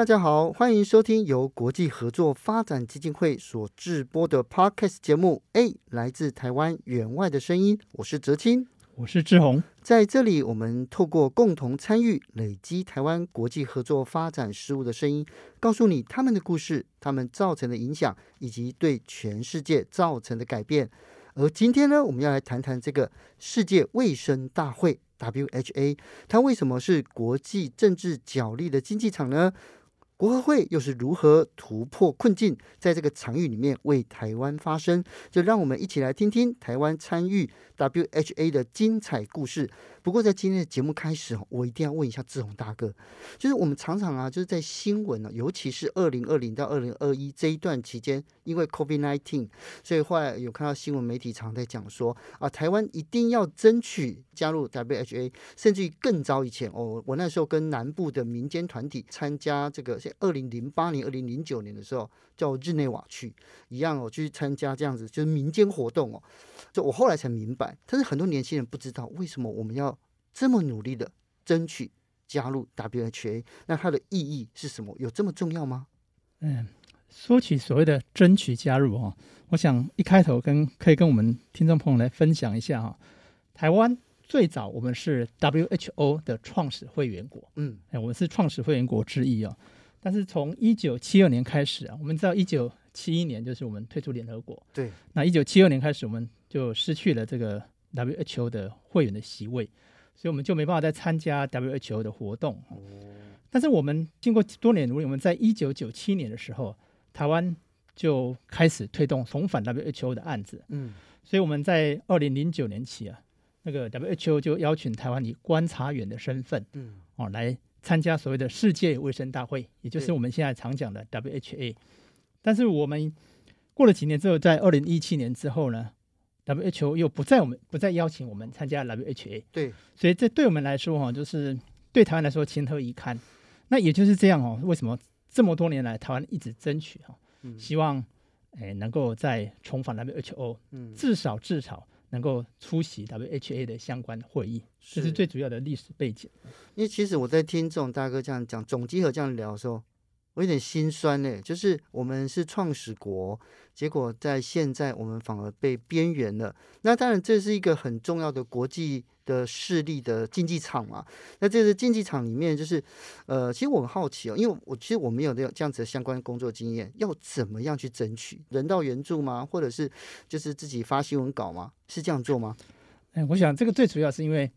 大家好，欢迎收听由国际合作发展基金会所制播的 Podcast 节目。A 来自台湾援外的声音，我是哲青，我是志宏。在这里，我们透过共同参与，累积台湾国际合作发展事务的声音，告诉你他们的故事，他们造成的影响，以及对全世界造成的改变。而今天呢，我们要来谈谈这个世界卫生大会 （WHA），它为什么是国际政治角力的竞技场呢？国合会又是如何突破困境，在这个场域里面为台湾发声？就让我们一起来听听台湾参与 WHA 的精彩故事。不过，在今天的节目开始，我一定要问一下志宏大哥，就是我们常常啊，就是在新闻呢，尤其是二零二零到二零二一这一段期间，因为 COVID-19，所以后来有看到新闻媒体常在讲说啊，台湾一定要争取加入 WHA，甚至于更早以前哦，我那时候跟南部的民间团体参加这个，在二零零八年、二零零九年的时候，叫日内瓦去一样哦，去参加这样子就是民间活动哦。就我后来才明白，但是很多年轻人不知道为什么我们要这么努力的争取加入 WHA，那它的意义是什么？有这么重要吗？嗯，说起所谓的争取加入哈，我想一开头跟可以跟我们听众朋友来分享一下哈。台湾最早我们是 WHO 的创始会员国，嗯，哎，我们是创始会员国之一哦。但是从一九七二年开始啊，我们知道一九七一年就是我们退出联合国，对，那一九七二年开始我们。就失去了这个 WHO 的会员的席位，所以我们就没办法再参加 WHO 的活动。哦但是我们经过多年努力，我们在一九九七年的时候，台湾就开始推动重返 WHO 的案子。嗯，所以我们在二零零九年起啊，那个 WHO 就邀请台湾以观察员的身份，嗯，哦，来参加所谓的世界卫生大会，也就是我们现在常讲的 WHA。但是我们过了几年之后，在二零一七年之后呢，WHO 又不再我们不再邀请我们参加 WHA，对，所以这对我们来说哈，就是对台湾来说情何以堪？那也就是这样哦。为什么这么多年来台湾一直争取哈，希望诶能够再重返 WHO，嗯，至少至少能够出席 WHA 的相关会议，这是最主要的历史背景。因为其实我在听这种大哥这样讲，总集合这样聊的时候。我有点心酸呢，就是我们是创始国，结果在现在我们反而被边缘了。那当然这是一个很重要的国际的势力的竞技场嘛。那这个竞技场里面，就是呃，其实我很好奇哦，因为我其实我没有这样子的相关工作经验，要怎么样去争取人道援助吗？或者是就是自己发新闻稿吗？是这样做吗？哎，我想这个最主要是因为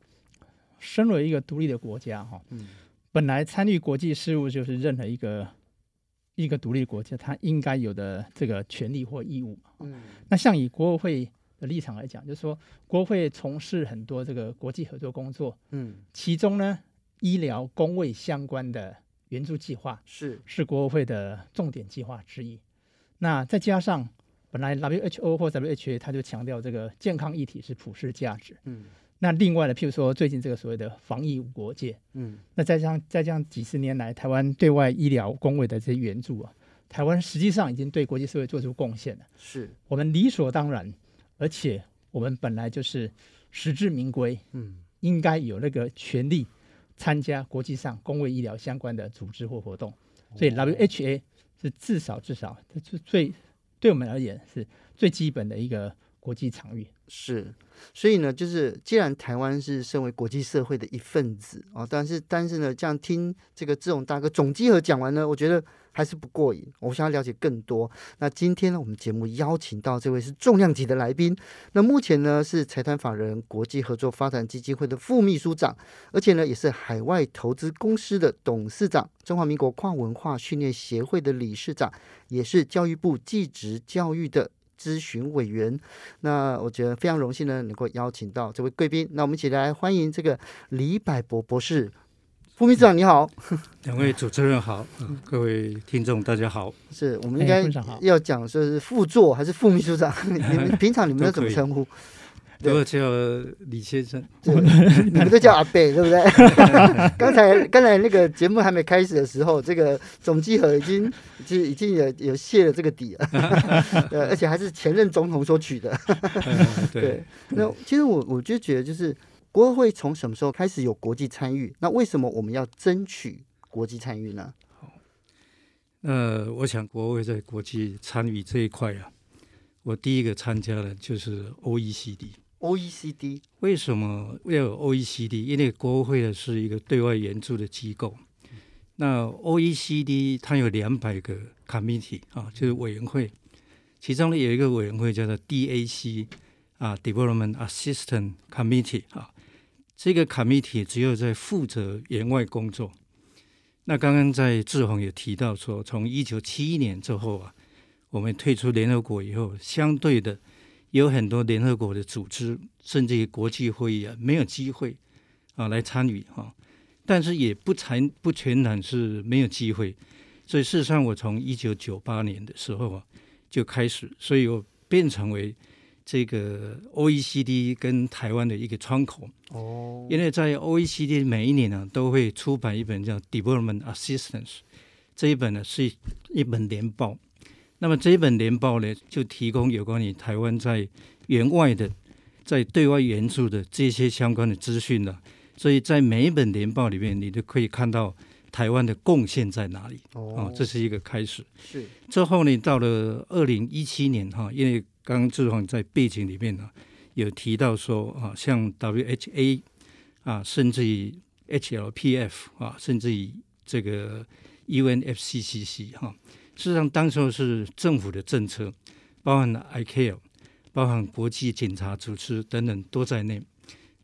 身为一个独立的国家哈，嗯，本来参与国际事务就是任何一个。一个独立国家，它应该有的这个权利或义务。嗯，那像以国合会的立场来讲，就是说，国合会从事很多这个国际合作工作。嗯，其中呢，医疗工卫相关的援助计划是是国合会的重点计划之一。那再加上本来 WHO 或 WHA 它就强调这个健康议题是普世价值。嗯。那另外呢，譬如说最近这个所谓的防疫无国界，嗯，那再加上再加上几十年来台湾对外医疗工位的这些援助啊，台湾实际上已经对国际社会做出贡献了。是我们理所当然，而且我们本来就是实至名归，嗯，应该有那个权利参加国际上公卫医疗相关的组织或活动。所以 WHA 是至少至少是最对我们而言是最基本的一个国际场域。是。所以呢，就是既然台湾是身为国际社会的一份子啊，但是但是呢，这样听这个志宏大哥总集合讲完呢，我觉得还是不过瘾。我想要了解更多。那今天呢，我们节目邀请到这位是重量级的来宾。那目前呢是财团法人国际合作发展基金会的副秘书长，而且呢也是海外投资公司的董事长，中华民国跨文化训练协会的理事长，也是教育部技职教育的。咨询委员。那我觉得非常荣幸呢，能够邀请到这位贵宾。那我们一起来欢迎这个李百博博士。副秘书长你好，两位主持人好，各位听众大家好。是我们应该要讲说是副座还是副秘书长？你们平常你们都怎么称呼？都叫李先生，你们都叫阿贝，对不对？刚才刚才那个节目还没开始的时候，这个总机合已经就已经有有泄了这个底了，呃，而且还是前任总统所取的。对，那其实我我就觉得就是。国会从什么时候开始有国际参与？那为什么我们要争取国际参与呢？好，呃，我想国会在国际参与这一块啊，我第一个参加的就是 OECD。OECD 为什么要有 OECD？因为国会的是一个对外援助的机构。那 OECD 它有两百个 committee 啊，就是委员会，其中呢有一个委员会叫做 DAC 啊，Development Assistance Committee 啊。这个 committee 只有在负责援外工作。那刚刚在志宏也提到说，从一九七一年之后啊，我们退出联合国以后，相对的有很多联合国的组织，甚至于国际会议啊，没有机会啊来参与哈。但是也不全不全然是没有机会。所以事实上，我从一九九八年的时候啊就开始，所以我变成为。这个 OECD 跟台湾的一个窗口哦，因为在 OECD 每一年呢、啊、都会出版一本叫 Development Assistance 这一本呢是一本年报，那么这一本年报呢就提供有关于台湾在援外的在对外援助的这些相关的资讯了，所以在每一本年报里面你都可以看到台湾的贡献在哪里。哦，这是一个开始。是。之后呢到了二零一七年哈，因为刚刚志宏在背景里面呢，有提到说啊，像 WHA 啊，甚至于 HLPF 啊，甚至于这个 UNFCCC 哈，事实上当时候是政府的政策，包含了 ICAO，包含国际警察组织等等都在内，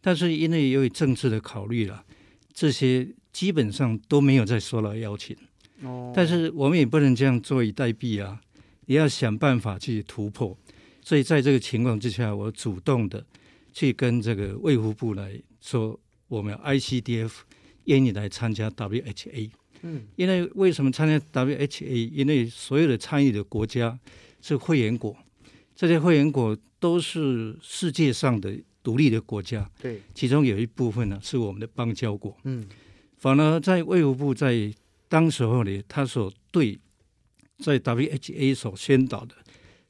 但是因为由于政治的考虑了，这些基本上都没有再收到邀请。哦，但是我们也不能这样坐以待毙啊，也要想办法去突破。所以在这个情况之下，我主动的去跟这个卫福部来说，我们 ICDF 愿意来参加 WHA。嗯，因为为什么参加 WHA？因为所有的参与的国家是会员国，这些会员国都是世界上的独立的国家。对，其中有一部分呢是我们的邦交国。嗯，反而在卫福部在当时候呢，他所对在 WHA 所宣导的。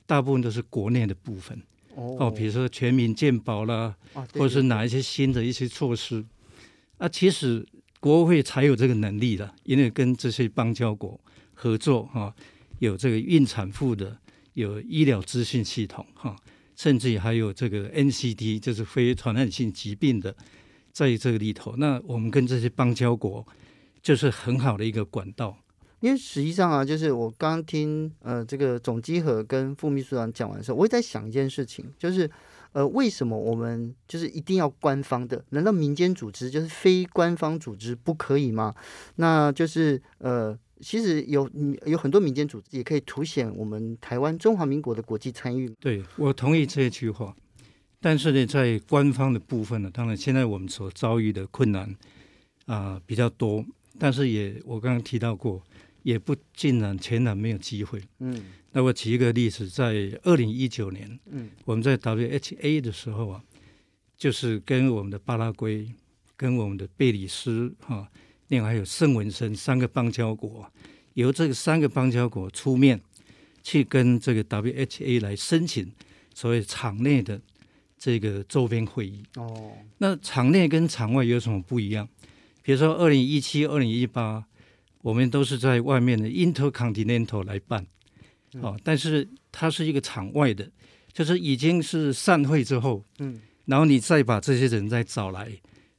大部分都是国内的部分哦，比如说全民健保啦，或者是哪一些新的一些措施啊。其实国会才有这个能力的，因为跟这些邦交国合作哈，有这个孕产妇的，有医疗资讯系统哈，甚至还有这个 NCD，就是非传染性疾病的，在这个里头，那我们跟这些邦交国就是很好的一个管道。因为实际上啊，就是我刚听呃这个总机合跟副秘书长讲完的时候，我也在想一件事情，就是呃为什么我们就是一定要官方的？难道民间组织就是非官方组织不可以吗？那就是呃其实有有很多民间组织也可以凸显我们台湾中华民国的国际参与。对，我同意这一句话，但是呢，在官方的部分呢，当然现在我们所遭遇的困难啊、比较多，但是也我刚刚提到过。也不尽然全然没有机会。嗯，那我举一个例子，在二零一九年，嗯，我们在 WHA 的时候啊，就是跟我们的巴拉圭、跟我们的贝里斯哈，另外还有圣文森三个邦交国，由这个三个邦交国出面去跟这个 WHA 来申请所谓场内的这个周边会议。哦，那场内跟场外有什么不一样？比如说二零一七、二零一八。我们都是在外面的 Intercontinental 来办，哦，但是它是一个场外的，就是已经是散会之后，嗯，然后你再把这些人再找来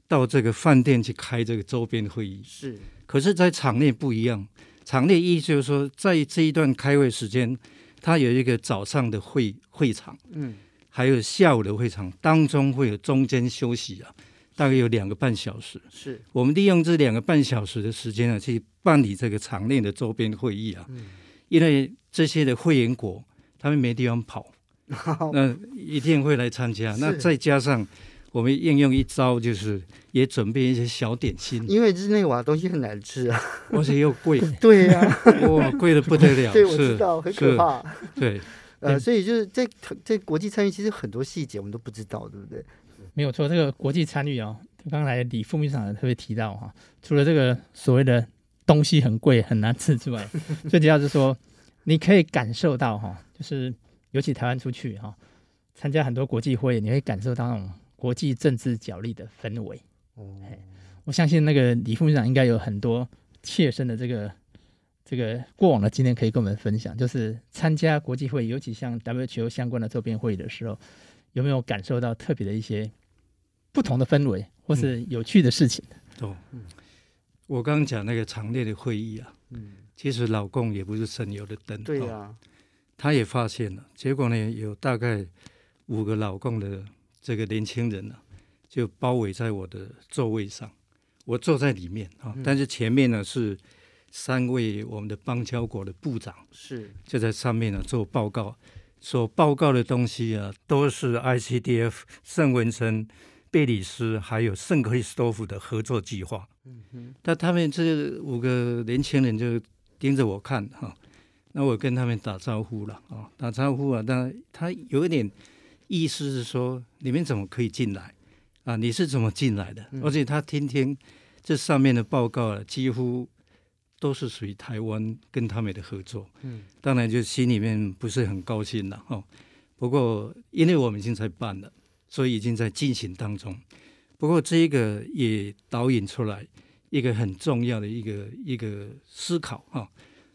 到这个饭店去开这个周边会议，是。可是，在场内不一样，场内意思就是说，在这一段开会时间，它有一个早上的会会场，嗯，还有下午的会场，当中会有中间休息啊。大概有两个半小时，是我们利用这两个半小时的时间呢，去办理这个场内的周边会议啊。嗯，因为这些的会员国他们没地方跑，那一定会来参加。那再加上我们应用一招，就是也准备一些小点心，因为日内瓦东西很难吃啊，而且又贵。对呀、啊，哇，贵的不得了。对，我知道，很可怕。对，呃，所以就是在在国际参与，其实很多细节我们都不知道，对不对？没有错，这个国际参与哦，刚才李副秘书长特别提到哈，除了这个所谓的东西很贵很难吃之外，最主要是说你可以感受到哈，就是尤其台湾出去哈，参加很多国际会议，你会感受到那种国际政治角力的氛围。哦，我相信那个李副秘书长应该有很多切身的这个这个过往的经验可以跟我们分享，就是参加国际会议，尤其像 WTO 相关的周边会议的时候，有没有感受到特别的一些？不同的氛围，或是有趣的事情。哦、嗯，我刚刚讲那个长列的会议啊，嗯，其实老共也不是省油的灯，对呀、啊，他也发现了，结果呢，有大概五个老共的这个年轻人呢、啊，就包围在我的座位上，我坐在里面啊，但是前面呢是三位我们的邦交国的部长，是。就在上面呢做报告，所报告的东西啊，都是 ICDF 圣文森。贝里斯还有圣克里斯多夫的合作计划，嗯哼，但他们这五个年轻人就盯着我看哈，那我跟他们打招呼了啊，打招呼啊，但他有一点意思是说，你们怎么可以进来啊？你是怎么进来的？而且他听听这上面的报告啊，几乎都是属于台湾跟他们的合作，嗯，当然就心里面不是很高兴了哈。不过因为我们已经在办了。所以已经在进行当中，不过这一个也导引出来一个很重要的一个一个思考哈，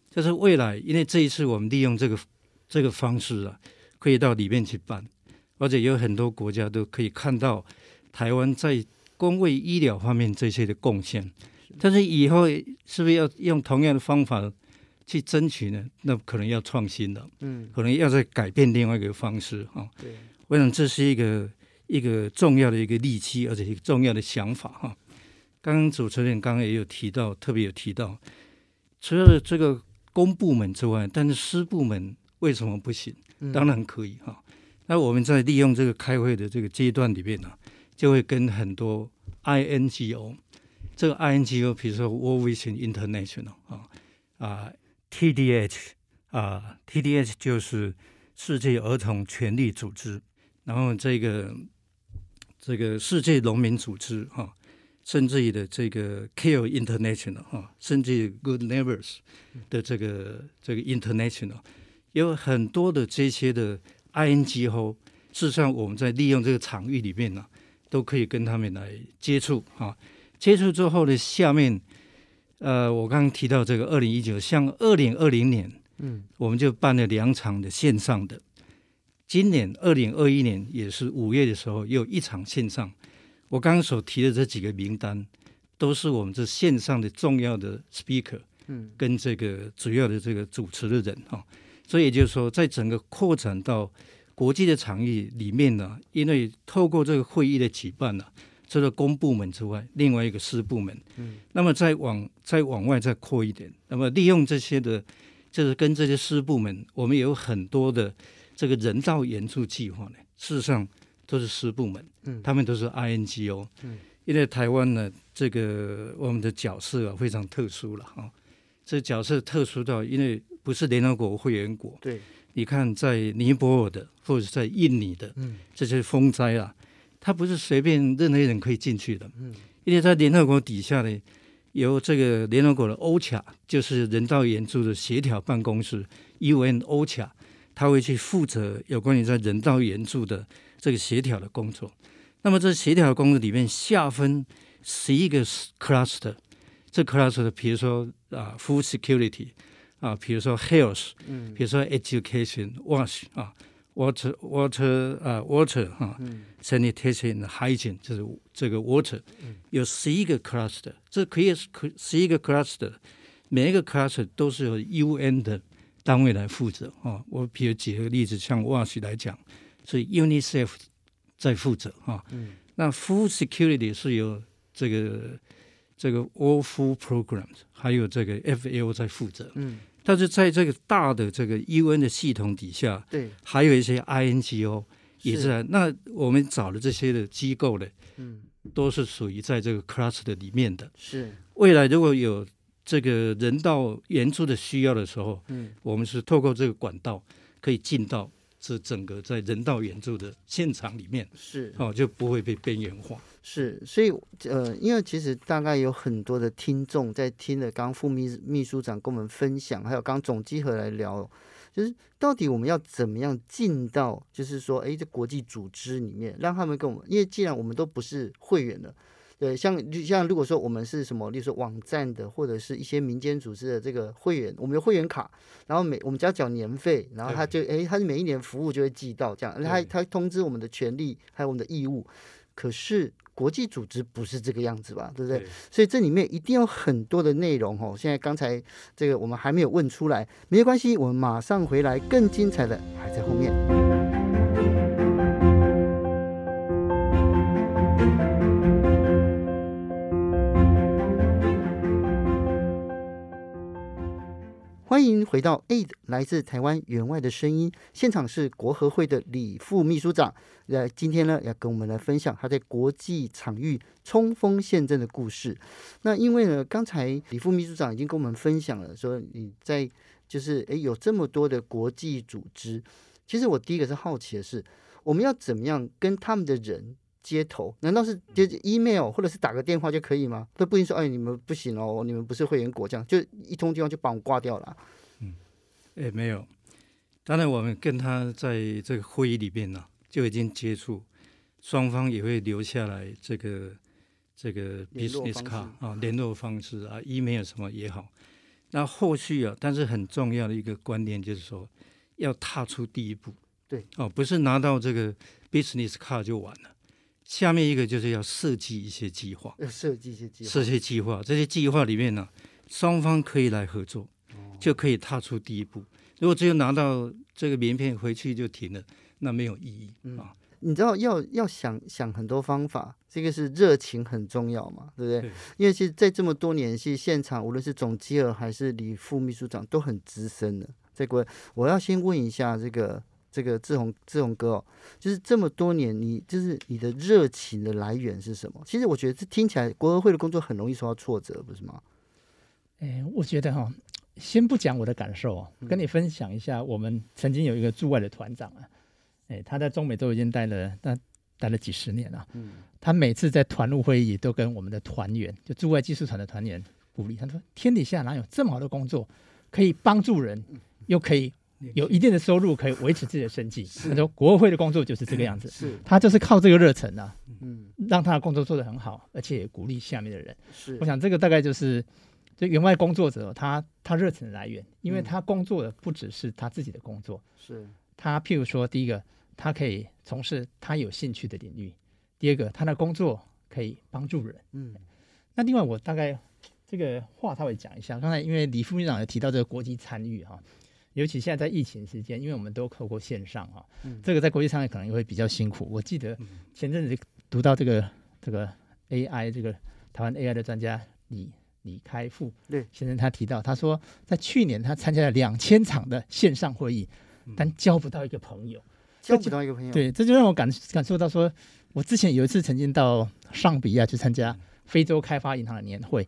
就是未来，因为这一次我们利用这个这个方式啊，可以到里面去办，而且有很多国家都可以看到台湾在公卫医疗方面这些的贡献，但是以后是不是要用同样的方法去争取呢？那可能要创新了，嗯，可能要再改变另外一个方式哈。对，我想这是一个。一个重要的一个利器，而且一个重要的想法哈。刚刚主持人刚刚也有提到，特别有提到，除了这个公部门之外，但是私部门为什么不行？当然可以哈。那我们在利用这个开会的这个阶段里面呢，就会跟很多 INGO，这个 INGO，比如说 World Vision International 啊啊 TDH 啊 TDH 就是世界儿童权利组织，然后这个。这个世界农民组织哈，甚至于的这个 Care International 哈，甚至于 Good Neighbors 的这个这个 International，有很多的这些的 INGO，事实上我们在利用这个场域里面呢，都可以跟他们来接触哈。接触之后呢，下面呃，我刚刚提到这个二零一九，像二零二零年，嗯，我们就办了两场的线上的。今年二零二一年也是五月的时候，有一场线上。我刚刚所提的这几个名单，都是我们这线上的重要的 speaker，嗯，跟这个主要的这个主持的人哈。所以也就是说，在整个扩展到国际的场域里面呢，因为透过这个会议的举办呢，除了公部门之外，另外一个私部门，嗯，那么再往再往外再扩一点，那么利用这些的，就是跟这些私部门，我们有很多的。这个人道援助计划呢，事实上都是私部门，嗯，他们都是 INGO，嗯，因为台湾呢，这个我们的角色啊非常特殊了哈、哦，这角色特殊到，因为不是联合国会员国，对，你看在尼泊尔的或者在印尼的，嗯，这些风灾啊，它不是随便任何人可以进去的，嗯，因为在联合国底下呢，由这个联合国的 OCHA，就是人道援助的协调办公室，UN OCHA。他会去负责有关于在人道援助的这个协调的工作。那么这协调的工作里面下分十一个 cluster，这 cluster 比如说啊，food security 啊，比如说 health，嗯，比如说 education，wash 啊，water water 啊，water 哈，sanitation，hygiene 就是这个 water，有十一个 cluster，这可以十一个 cluster，每一个 cluster 都是有 UN 的。单位来负责啊，我比如举个例子，像 WASH 来讲，所以 UNICEF 在负责啊。嗯、那 Food Security 是由这个这个 World Food Programs 还有这个 FAO 在负责。嗯，但是在这个大的这个 UN 的系统底下，对，还有一些 INGO 也是，是那我们找的这些的机构呢，嗯，都是属于在这个 cluster 里面的。是，未来如果有这个人道援助的需要的时候，嗯，我们是透过这个管道可以进到。这整个在人道援助的现场里面是哦，就不会被边缘化。是，所以呃，因为其实大概有很多的听众在听了刚副秘秘书长跟我们分享，还有刚总集合来聊，就是到底我们要怎么样进到，就是说，哎，这国际组织里面，让他们跟我们，因为既然我们都不是会员了。对，像像如果说我们是什么，例如说网站的或者是一些民间组织的这个会员，我们有会员卡，然后每我们只要缴年费，然后他就哎，他是每一年服务就会寄到这样，他他通知我们的权利还有我们的义务。可是国际组织不是这个样子吧？对不对？对，所以这里面一定有很多的内容哦。现在刚才这个我们还没有问出来，没关系，我们马上回来，更精彩的还在后面。欢迎回到 AID 来自台湾员外的声音现场，是国合会的李副秘书长。呃，今天呢要跟我们来分享他在国际场域冲锋陷阵的故事。那因为呢，刚才李副秘书长已经跟我们分享了，说你在就是诶有这么多的国际组织，其实我第一个是好奇的是，我们要怎么样跟他们的人接头？难道是接 email 或者是打个电话就可以吗？都不一定说，哎，你们不行哦，你们不是会员国，这样就一通电话就把我挂掉了。嗯，哎，没有。当然，我们跟他在这个会议里边呢，就已经接触，双方也会留下来这个这个 business card 啊，联络方式啊，email 什么也好。那后续啊，但是很重要的一个观念就是说，要踏出第一步。对，哦，不是拿到这个 business card 就完了。下面一个就是要设计一些计划，要设计一些计划，设计计划。这些计划里面呢，双方可以来合作，就可以踏出第一步。如果只有拿到这个名片回去就停了，那没有意义啊。你知道要要想想很多方法，这个是热情很重要嘛，对不对？对。因为其实，在这么多年，其实现场无论是总机尔还是李副秘书长都很资深的。这个我要先问一下这个。这个志宏，志宏哥哦，就是这么多年，你就是你的热情的来源是什么？其实我觉得这听起来国合会的工作很容易受到挫折，不是吗？哎，我觉得哈、哦，先不讲我的感受哦，跟你分享一下，我们曾经有一个驻外的团长啊，哎，他在中美洲已经待了，待待了几十年了。嗯，他每次在团务会议都跟我们的团员，就驻外技术团的团员鼓励，他说：“天底下哪有这么好的工作，可以帮助人，又可以。”有一定的收入可以维持自己的生计。他说，国合会的工作就是这个样子，是。他就是靠这个热忱啊，嗯，让他的工作做得很好，而且也鼓励下面的人。是，我想这个大概就是就员外工作者他他热忱的来源，因为他工作的不只是他自己的工作，是。他譬如说，第一个他可以从事他有兴趣的领域，第二个他的工作可以帮助人，嗯，那另外我大概这个话稍微讲一下，刚才因为李副秘书长也提到这个国际参与哈。尤其现在在疫情时间，因为我们都透过线上哈，嗯、这个在国际上可能也会比较辛苦。我记得前阵子读到这个这个 AI 这个台湾 AI 的专家李李开复对先生他提到，他说在去年他参加了两千场的线上会议，但交不到一个朋友，交不到一个朋友。对，这就让我感感受到说，我之前有一次曾经到上比亚去参加非洲开发银行的年会，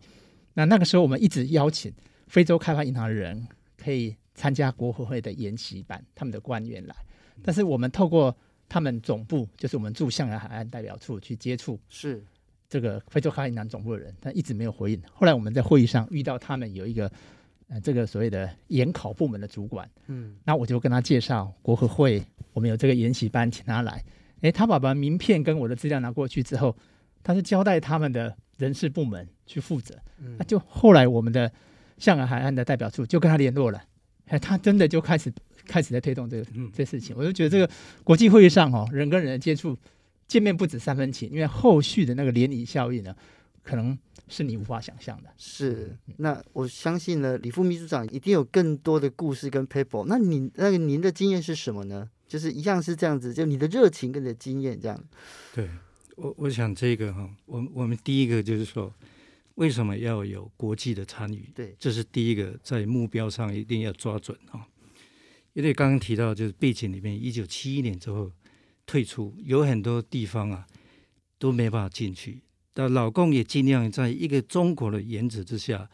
那那个时候我们一直邀请非洲开发银行的人可以。参加国合会的研习班，他们的官员来，但是我们透过他们总部，就是我们驻象牙海岸代表处去接触，是这个非洲开发银行总部的人，但一直没有回应。后来我们在会议上遇到他们有一个呃这个所谓的研考部门的主管，嗯，那我就跟他介绍国合会，我们有这个研习班，请他来。诶，他把把名片跟我的资料拿过去之后，他是交代他们的人事部门去负责，那就后来我们的象牙海岸的代表处就跟他联络了。哎，他真的就开始开始在推动这个这事情，我就觉得这个国际会议上哦，人跟人的接触，见面不止三分情，因为后续的那个涟漪效应呢，可能是你无法想象的。是，那我相信呢，李副秘书长一定有更多的故事跟 paper。那你那个您的经验是什么呢？就是一样是这样子，就你的热情跟你的经验这样。对，我我想这个哈，我我们第一个就是说，为什么要有国际的参与？对，这是第一个，在目标上一定要抓准啊。因为刚刚提到，就是背景里面，一九七一年之后退出，有很多地方啊都没办法进去。但老共也尽量在一个中国的原则之下，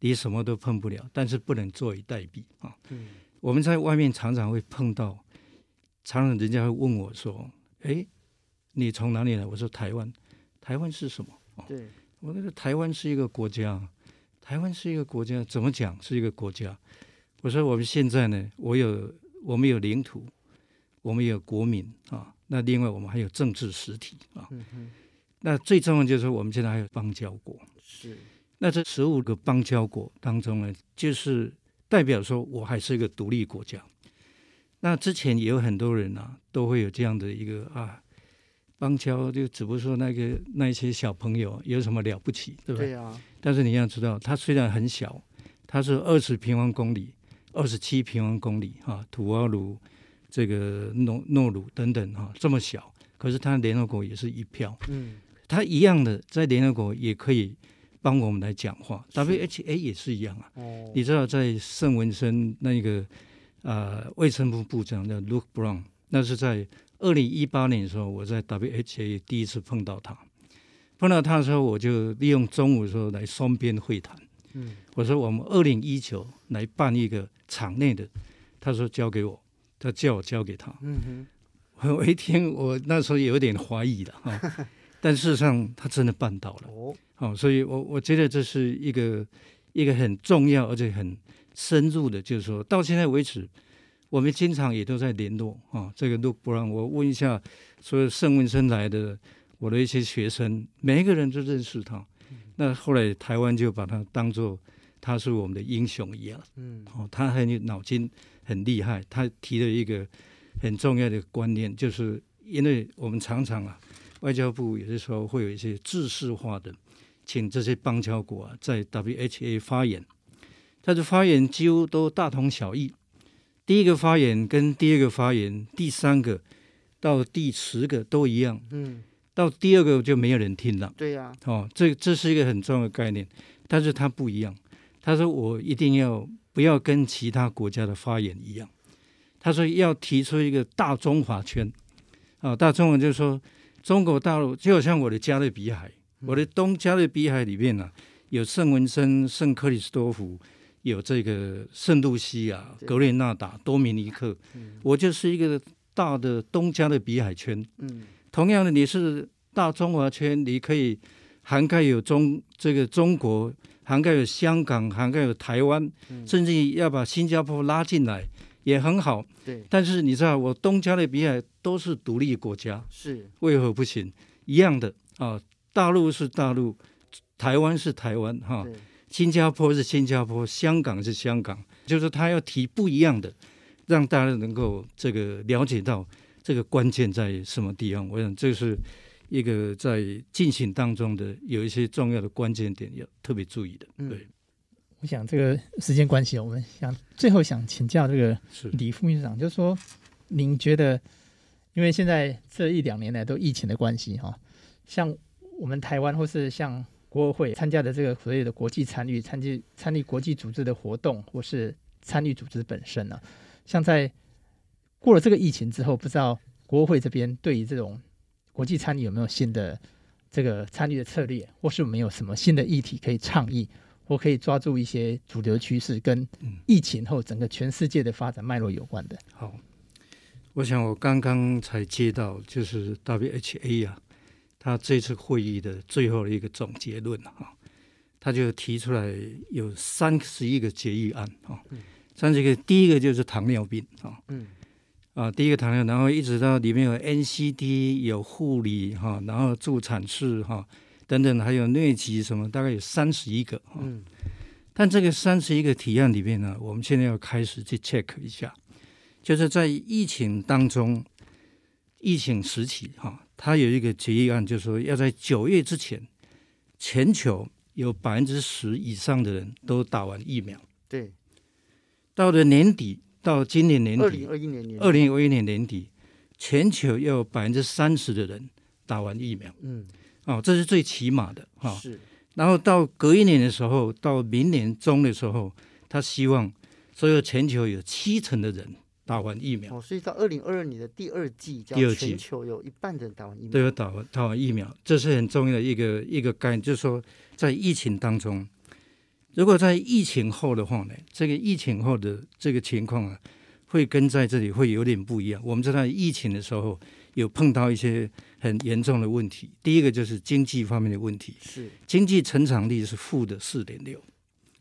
你什么都碰不了，但是不能坐以待毙啊。嗯，我们在外面常常会碰到，常常人家会问我说：“哎，你从哪里来？”我说：“台湾。”台湾是什么？对，我那个台湾是一个国家，台湾是一个国家，怎么讲是一个国家？我说我们现在呢，我有我们有领土，我们有国民啊，那另外我们还有政治实体啊。嗯。那最重要就是我们现在还有邦交国。是。那这十五个邦交国当中呢，就是代表说我还是一个独立国家。那之前也有很多人啊，都会有这样的一个啊。邦交就只不过说那个那一些小朋友有什么了不起，对不对？对啊。但是你要知道，它虽然很小，它是二十平方公里、二十七平方公里哈，土瓦鲁、这个诺诺鲁等等哈，这么小，可是它联合国也是一票。嗯。它一样的在联合国也可以帮我们来讲话，WHA 也是一样啊。哦。你知道在圣文森那个呃卫生部部长叫 Luke Brown，那是在。二零一八年的时候，我在 WHA 第一次碰到他，碰到他的时候，我就利用中午的时候来双边会谈。嗯，我说我们二零一九来办一个场内的，他说交给我，他叫我交给他。嗯哼，我一听，我那时候有点怀疑了啊，但事实上他真的办到了。哦，好，所以我我觉得这是一个一个很重要而且很深入的，就是说到现在为止。我们经常也都在联络啊，这个 Luke Brown，我问一下，所有圣文森来的我的一些学生，每一个人都认识他。那后来台湾就把他当做他是我们的英雄一样，嗯，哦，他很有脑筋，很厉害。他提了一个很重要的观念，就是因为我们常常啊，外交部有些时候会有一些制式化的，请这些邦交国啊在 WHA 发言，他的发言几乎都大同小异。第一个发言跟第二个发言，第三个到第十个都一样，嗯，到第二个就没有人听了。对呀、啊，哦，这这是一个很重要的概念，但是他不一样。他说我一定要不要跟其他国家的发言一样，他说要提出一个大中华圈，啊、哦，大中华就是说中国大陆就好像我的加勒比海，嗯、我的东加勒比海里面呢、啊、有圣文森、圣克里斯多福。有这个圣露西亚、格列纳达、多米尼克，嗯、我就是一个大的东加勒比海圈。嗯、同样的，你是大中华圈，你可以涵盖有中这个中国，涵盖有香港，涵盖有台湾，嗯、甚至要把新加坡拉进来也很好。对，但是你知道，我东加勒比海都是独立国家，是为何不行？一样的啊，大陆是大陆，台湾是台湾，哈。新加坡是新加坡，香港是香港，就是他要提不一样的，让大家能够这个了解到这个关键在什么地方。我想这是一个在进行当中的有一些重要的关键点要特别注意的。对，嗯、我想这个时间关系，我们想最后想请教这个李副秘书长，是就是说，您觉得，因为现在这一两年来都疫情的关系哈，像我们台湾或是像。国合会参加的这个所谓的国际参与，参与参与国际组织的活动，或是参与组织本身呢、啊？像在过了这个疫情之后，不知道国合会这边对于这种国际参与有没有新的这个参与的策略，或是没有什么新的议题可以倡议，或可以抓住一些主流趋势，跟疫情后整个全世界的发展脉络有关的？好，我想我刚刚才接到，就是 WHA 啊。他这次会议的最后的一个总结论哈，他就提出来有三十一个决议案哈，三十一个，第一个就是糖尿病啊，嗯，啊，第一个糖尿，然后一直到里面有 NCD 有护理哈，然后助产士哈等等，还有疟疾什么，大概有三十一个哈，但这个三十一个提案里面呢，我们现在要开始去 check 一下，就是在疫情当中，疫情时期哈。他有一个决议案，就是说要在九月之前，全球有百分之十以上的人都打完疫苗。对，到了年底，到今年年底，二零二一年年，二零二一年年底，全球要有百分之三十的人打完疫苗。嗯，哦，这是最起码的哈。是，然后到隔一年的时候，到明年中的时候，他希望所有全球有七成的人打完疫苗。哦，所以到二零二二年的第二季，第二季全球有一半的人打完疫苗，都有打完打完疫苗，这是很重要的一个一个概念，就是说在疫情当中，如果在疫情后的话呢，这个疫情后的这个情况啊，会跟在这里会有点不一样。我们知道疫情的时候。有碰到一些很严重的问题，第一个就是经济方面的问题，是经济成长率是负的四点六，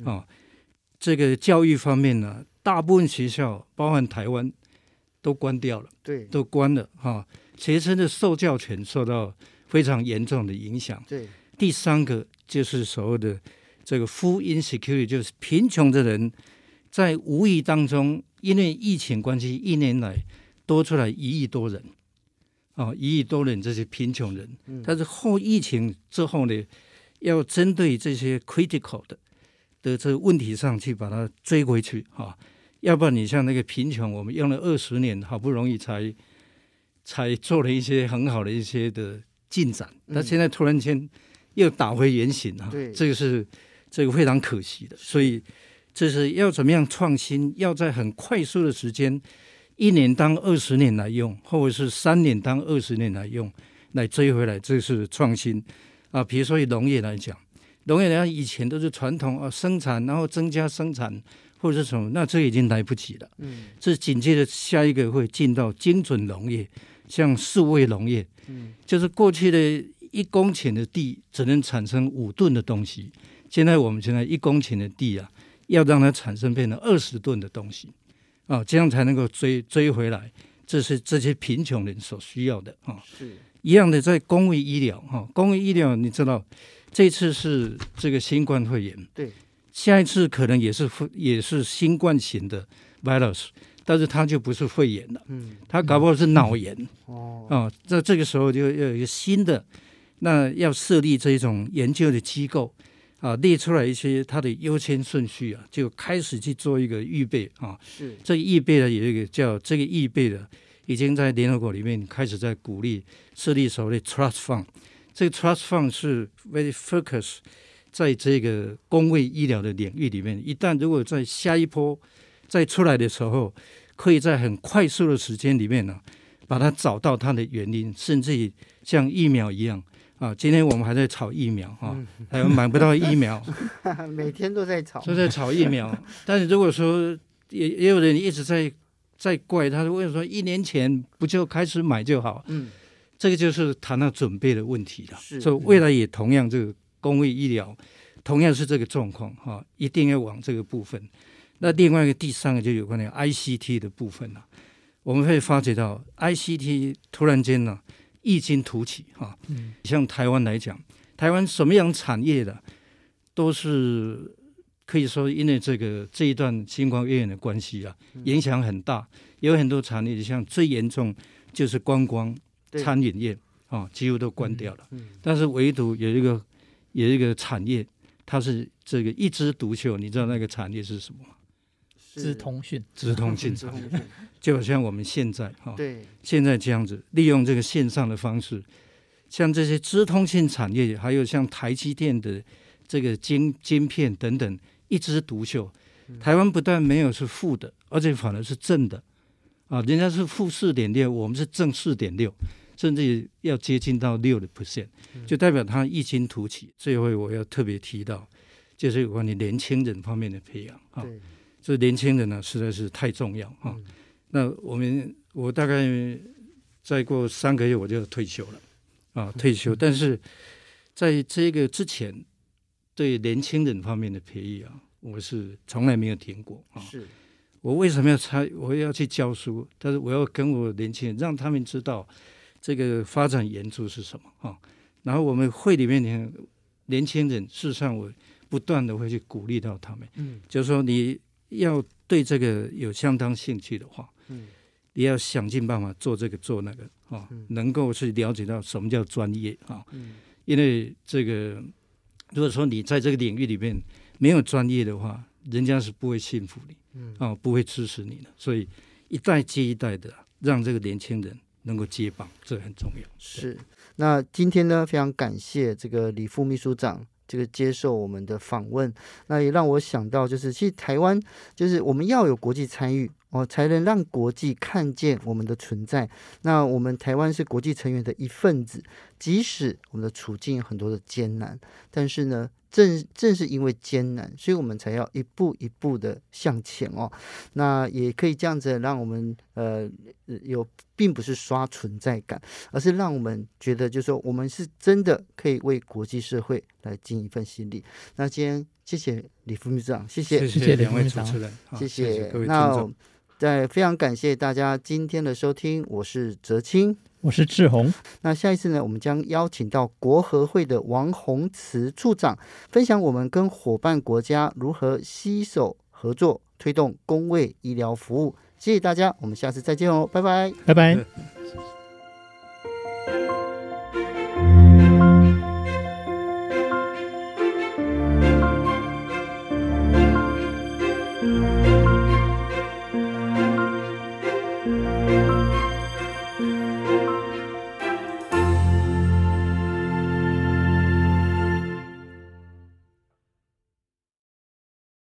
啊，这个教育方面呢，大部分学校，包含台湾，都关掉了，对，都关了，哈、啊，学生的受教权受到非常严重的影响，对，第三个就是所谓的这个 food insecurity，就是贫穷的人在无意当中，因为疫情关系，一年来多出来一亿多人。哦，一亿多人这些贫穷人，但是后疫情之后呢，要针对这些 critical 的的这个问题上去把它追回去哈、哦，要不然你像那个贫穷，我们用了二十年，好不容易才才做了一些很好的一些的进展，那现在突然间又打回原形啊，对，这个是这个非常可惜的，所以这是要怎么样创新，要在很快速的时间。一年当二十年来用，或者是三年当二十年来用，来追回来，这是创新啊。比如说以农业来讲，农业来讲以前都是传统啊，生产然后增加生产或者是什么，那这已经来不及了。嗯，这紧接着下一个会进到精准农业，像数位农业，嗯，就是过去的一公顷的地只能产生五吨的东西，现在我们现在一公顷的地啊，要让它产生变成二十吨的东西。啊、哦，这样才能够追追回来，这是这些贫穷人所需要的啊。哦、是一样的，在公卫医疗哈，公卫医疗你知道，这次是这个新冠肺炎，对，下一次可能也是也是新冠型的 virus，但是它就不是肺炎了，嗯，它搞不好是脑炎、嗯、哦。啊，这这个时候就要有一个新的，那要设立这种研究的机构。啊，列出来一些它的优先顺序啊，就开始去做一个预备啊。是这个预备的有一个叫这个预备的，已经在联合国里面开始在鼓励设立所谓的 trust fund。这个 trust fund 是 very focus 在这个公卫医疗的领域里面。一旦如果在下一波再出来的时候，可以在很快速的时间里面呢、啊，把它找到它的原因，甚至于像疫苗一样。啊，今天我们还在炒疫苗啊，还有买不到疫苗，每天都在炒，都在炒疫苗。但是如果说也也有人一直在在怪，他说为什么说一年前不就开始买就好？嗯，这个就是谈到准备的问题了。是，所以未来也同样这个公卫医疗同样是这个状况哈，一定要往这个部分。那另外一个第三个就有关于 ICT 的部分了，我们会发觉到 ICT 突然间呢。异军突起哈，像台湾来讲，台湾什么样产业的，都是可以说因为这个这一段新冠肺炎的关系啊，影响很大。有很多产业，像最严重就是观光、餐饮业啊，几乎都关掉了。但是唯独有一个有一个产业，它是这个一枝独秀。你知道那个产业是什么吗？资通讯，资通讯产业，就好像我们现在哈，对，现在这样子利用这个线上的方式，像这些资通讯产业，还有像台积电的这个晶晶片等等，一枝独秀。台湾不但没有是负的，而且反而是正的啊！人家是负四点六，我们是正四点六，甚至要接近到六的 percent，就代表它异军突起。这回我要特别提到，就是有关于年轻人方面的培养啊。这年轻人呢，实在是太重要啊。那我们我大概再过三个月我就要退休了啊，退休。但是在这个之前，对年轻人方面的培育啊，我是从来没有停过啊。是，我为什么要参？我要去教书，但是我要跟我年轻人，让他们知道这个发展援助是什么？啊。然后我们会里面的年轻人，事实上我不断的会去鼓励到他们，嗯，就是说你。要对这个有相当兴趣的话，嗯，你要想尽办法做这个做那个啊，嗯、能够去了解到什么叫专业啊，嗯、因为这个如果说你在这个领域里面没有专业的话，人家是不会信服你，嗯，啊，不会支持你的，所以一代接一代的让这个年轻人能够接棒，这很重要。是，那今天呢，非常感谢这个李副秘书长。这个接受我们的访问，那也让我想到，就是其实台湾就是我们要有国际参与哦，才能让国际看见我们的存在。那我们台湾是国际成员的一份子，即使我们的处境有很多的艰难，但是呢。正正是因为艰难，所以我们才要一步一步的向前哦。那也可以这样子让我们呃有，并不是刷存在感，而是让我们觉得，就是说我们是真的可以为国际社会来尽一份心力。那今天谢谢李副秘书长，谢谢谢谢两位主持人，谢谢，谢谢各位听众。那在非常感谢大家今天的收听，我是泽青。我是志宏，那下一次呢，我们将邀请到国合会的王宏慈处长，分享我们跟伙伴国家如何携手合作，推动公卫医疗服务。谢谢大家，我们下次再见哦，拜拜，拜拜。